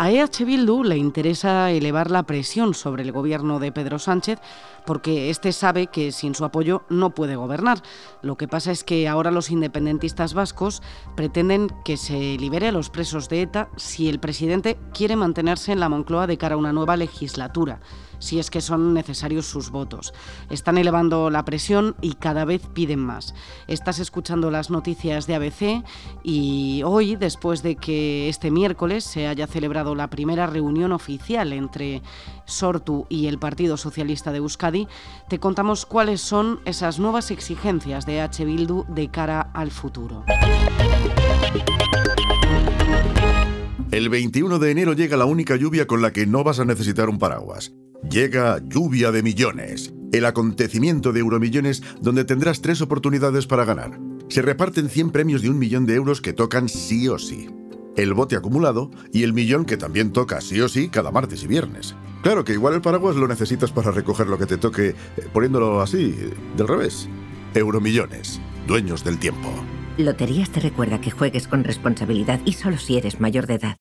A EH Bildu le interesa elevar la presión sobre el gobierno de Pedro Sánchez porque éste sabe que sin su apoyo no puede gobernar. Lo que pasa es que ahora los independentistas vascos pretenden que se libere a los presos de ETA si el presidente quiere mantenerse en la Moncloa de cara a una nueva legislatura si es que son necesarios sus votos. Están elevando la presión y cada vez piden más. Estás escuchando las noticias de ABC y hoy, después de que este miércoles se haya celebrado la primera reunión oficial entre Sortu y el Partido Socialista de Euskadi, te contamos cuáles son esas nuevas exigencias de H. Bildu de cara al futuro. El 21 de enero llega la única lluvia con la que no vas a necesitar un paraguas. Llega Lluvia de Millones, el acontecimiento de Euromillones donde tendrás tres oportunidades para ganar. Se reparten 100 premios de un millón de euros que tocan sí o sí. El bote acumulado y el millón que también toca sí o sí cada martes y viernes. Claro que igual el paraguas lo necesitas para recoger lo que te toque eh, poniéndolo así, del revés. Euromillones, dueños del tiempo. Loterías te recuerda que juegues con responsabilidad y solo si eres mayor de edad.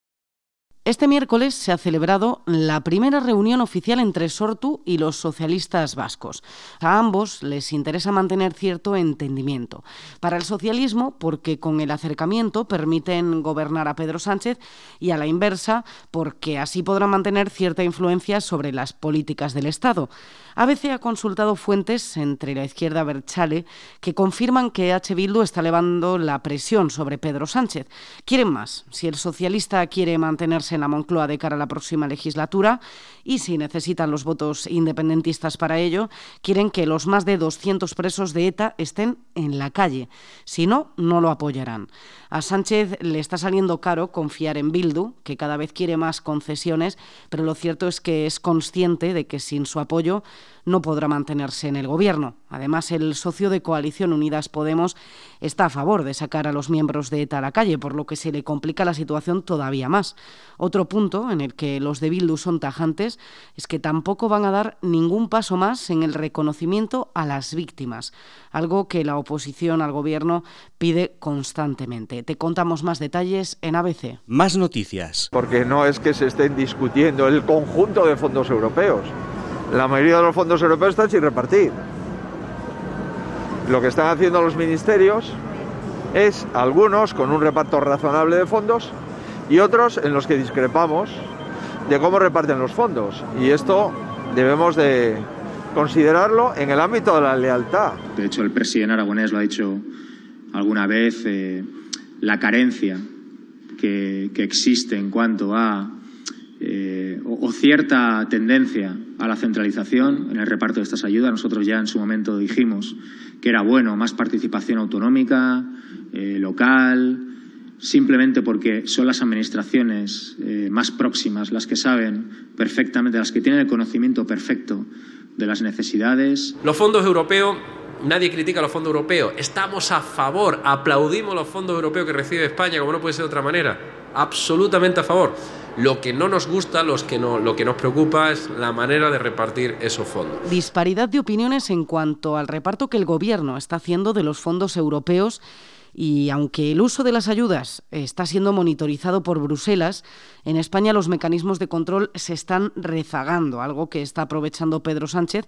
Este miércoles se ha celebrado la primera reunión oficial entre Sortu y los socialistas vascos. A ambos les interesa mantener cierto entendimiento. Para el socialismo, porque con el acercamiento permiten gobernar a Pedro Sánchez y a la inversa, porque así podrán mantener cierta influencia sobre las políticas del Estado. ABC ha consultado fuentes entre la izquierda Berchale que confirman que H. Bildu está elevando la presión sobre Pedro Sánchez. Quieren más. Si el socialista quiere mantenerse en la Moncloa de cara a la próxima legislatura y si necesitan los votos independentistas para ello, quieren que los más de 200 presos de ETA estén en la calle. Si no, no lo apoyarán. A Sánchez le está saliendo caro confiar en Bildu, que cada vez quiere más concesiones, pero lo cierto es que es consciente de que sin su apoyo no podrá mantenerse en el gobierno. Además, el socio de Coalición Unidas Podemos está a favor de sacar a los miembros de ETA a la calle, por lo que se le complica la situación todavía más. Otro punto en el que los de Bildu son tajantes es que tampoco van a dar ningún paso más en el reconocimiento a las víctimas, algo que la oposición al gobierno pide constantemente. Te contamos más detalles en ABC. Más noticias. Porque no es que se estén discutiendo el conjunto de fondos europeos la mayoría de los fondos europeos están sin repartir. Lo que están haciendo los ministerios es algunos con un reparto razonable de fondos y otros en los que discrepamos de cómo reparten los fondos. Y esto debemos de considerarlo en el ámbito de la lealtad. De hecho, el presidente aragonés lo ha dicho alguna vez, eh, la carencia que, que existe en cuanto a eh, o, cierta tendencia a la centralización en el reparto de estas ayudas. Nosotros ya en su momento dijimos que era bueno más participación autonómica, eh, local, simplemente porque son las administraciones eh, más próximas las que saben perfectamente, las que tienen el conocimiento perfecto de las necesidades. Los fondos europeos Nadie critica los fondos europeos. Estamos a favor, aplaudimos los fondos europeos que recibe España, como no puede ser de otra manera. Absolutamente a favor. Lo que no nos gusta, los que no, lo que nos preocupa es la manera de repartir esos fondos. Disparidad de opiniones en cuanto al reparto que el Gobierno está haciendo de los fondos europeos Y aunque el uso de las ayudas está siendo monitorizado por Bruselas, en España los mecanismos de control se están rezagando, algo que está aprovechando Pedro Sánchez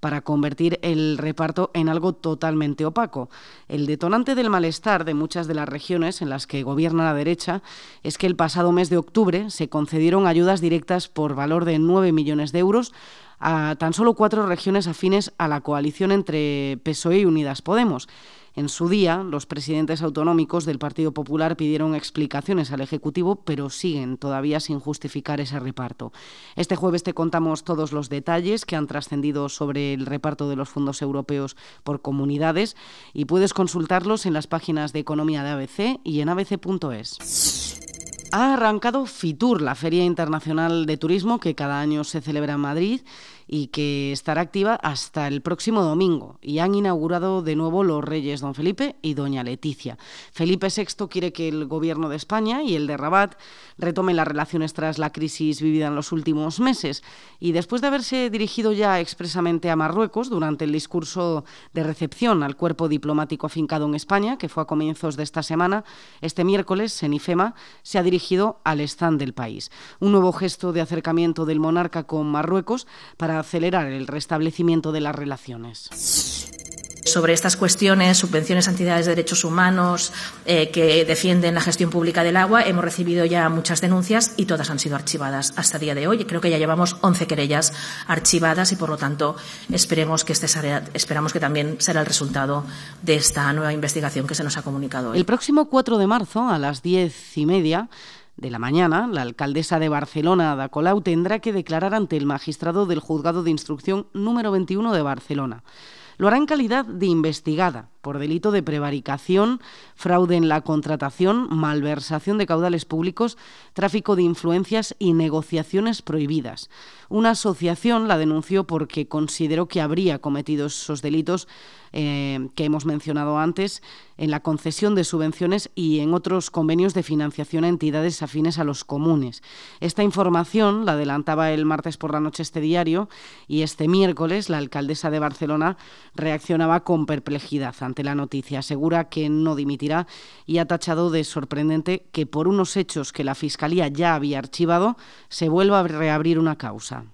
para convertir el reparto en algo totalmente opaco. El detonante del malestar de muchas de las regiones en las que gobierna la derecha es que el pasado mes de octubre se concedieron ayudas directas por valor de 9 millones de euros a tan solo cuatro regiones afines a la coalición entre PSOE y Unidas Podemos. En su día, los presidentes autonómicos del Partido Popular pidieron explicaciones al Ejecutivo, pero siguen todavía sin justificar ese reparto. Este jueves te contamos todos los detalles que han trascendido sobre el reparto de los fondos europeos por comunidades y puedes consultarlos en las páginas de Economía de ABC y en abc.es. Ha arrancado FITUR, la Feria Internacional de Turismo que cada año se celebra en Madrid y que estará activa hasta el próximo domingo. Y han inaugurado de nuevo los reyes don Felipe y doña Leticia. Felipe VI quiere que el gobierno de España y el de Rabat retomen las relaciones tras la crisis vivida en los últimos meses. Y después de haberse dirigido ya expresamente a Marruecos durante el discurso de recepción al cuerpo diplomático afincado en España, que fue a comienzos de esta semana, este miércoles en IFEMA se ha dirigido al stand del país. Un nuevo gesto de acercamiento del monarca con Marruecos para acelerar el restablecimiento de las relaciones sobre estas cuestiones, subvenciones a entidades de derechos humanos eh, que defienden la gestión pública del agua, hemos recibido ya muchas denuncias y todas han sido archivadas hasta el día de hoy. Creo que ya llevamos 11 querellas archivadas y, por lo tanto, esperemos que este esperamos que también será el resultado de esta nueva investigación que se nos ha comunicado hoy. El próximo 4 de marzo, a las diez y media, de la mañana, la alcaldesa de Barcelona, Ada Colau, tendrá que declarar ante el magistrado del Juzgado de Instrucción número 21 de Barcelona. Lo hará en calidad de investigada por delito de prevaricación, fraude en la contratación, malversación de caudales públicos, tráfico de influencias y negociaciones prohibidas. Una asociación la denunció porque consideró que habría cometido esos delitos eh, que hemos mencionado antes en la concesión de subvenciones y en otros convenios de financiación a entidades afines a los comunes. Esta información la adelantaba el martes por la noche este diario y este miércoles la alcaldesa de Barcelona reaccionaba con perplejidad ante la noticia. Asegura que no dimitirá y ha tachado de sorprendente que por unos hechos que la Fiscalía ya había archivado se vuelva a reabrir una causa.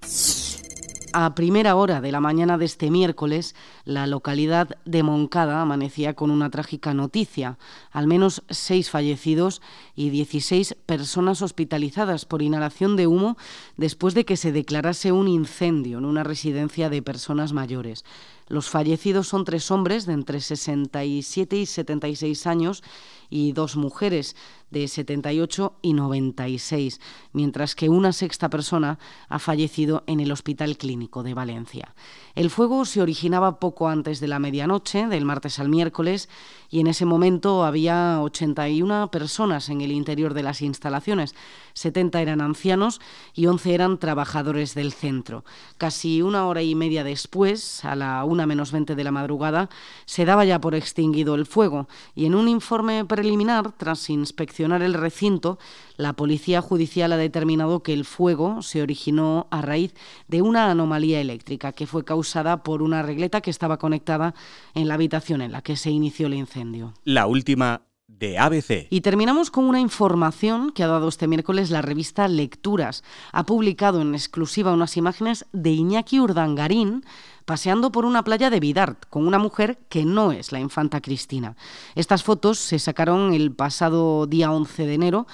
A primera hora de la mañana de este miércoles, la localidad de Moncada amanecía con una trágica noticia. Al menos seis fallecidos y 16 personas hospitalizadas por inhalación de humo después de que se declarase un incendio en una residencia de personas mayores. Los fallecidos son tres hombres de entre 67 y 76 años y dos mujeres de 78 y 96, mientras que una sexta persona ha fallecido en el Hospital Clínico de Valencia. El fuego se originaba poco antes de la medianoche, del martes al miércoles, y en ese momento había 81 personas en el interior de las instalaciones. 70 eran ancianos y 11 eran trabajadores del centro. Casi una hora y media después, a la una menos 20 de la madrugada, se daba ya por extinguido el fuego y en un informe preliminar, tras inspeccionar el recinto, la Policía Judicial ha determinado que el fuego se originó a raíz de una anomalía eléctrica que fue causada por una regleta que estaba conectada en la habitación en la que se inició el incendio. La última de ABC. Y terminamos con una información que ha dado este miércoles la revista Lecturas. Ha publicado en exclusiva unas imágenes de Iñaki Urdangarín paseando por una playa de Vidart con una mujer que no es la infanta Cristina. Estas fotos se sacaron el pasado día 11 de enero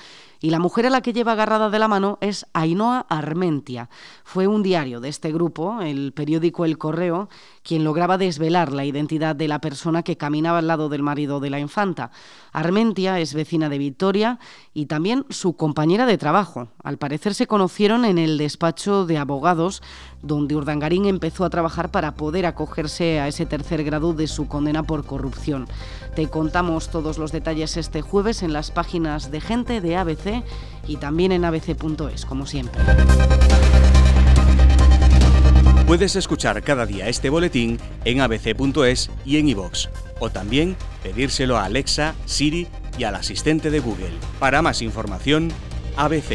y la mujer a la que lleva agarrada de la mano es Ainhoa Armentia. Fue un diario de este grupo, el periódico El Correo, quien lograba desvelar la identidad de la persona que caminaba al lado del marido de la infanta. Armentia es vecina de Victoria y también su compañera de trabajo. Al parecer se conocieron en el despacho de abogados donde Urdangarín empezó a trabajar para poder acogerse a ese tercer grado de su condena por corrupción. Te contamos todos los detalles este jueves en las páginas de Gente de ABC y también en abc.es, como siempre. Puedes escuchar cada día este boletín en abc.es y en iVoox, o también pedírselo a Alexa, Siri y al asistente de Google. Para más información, ABC.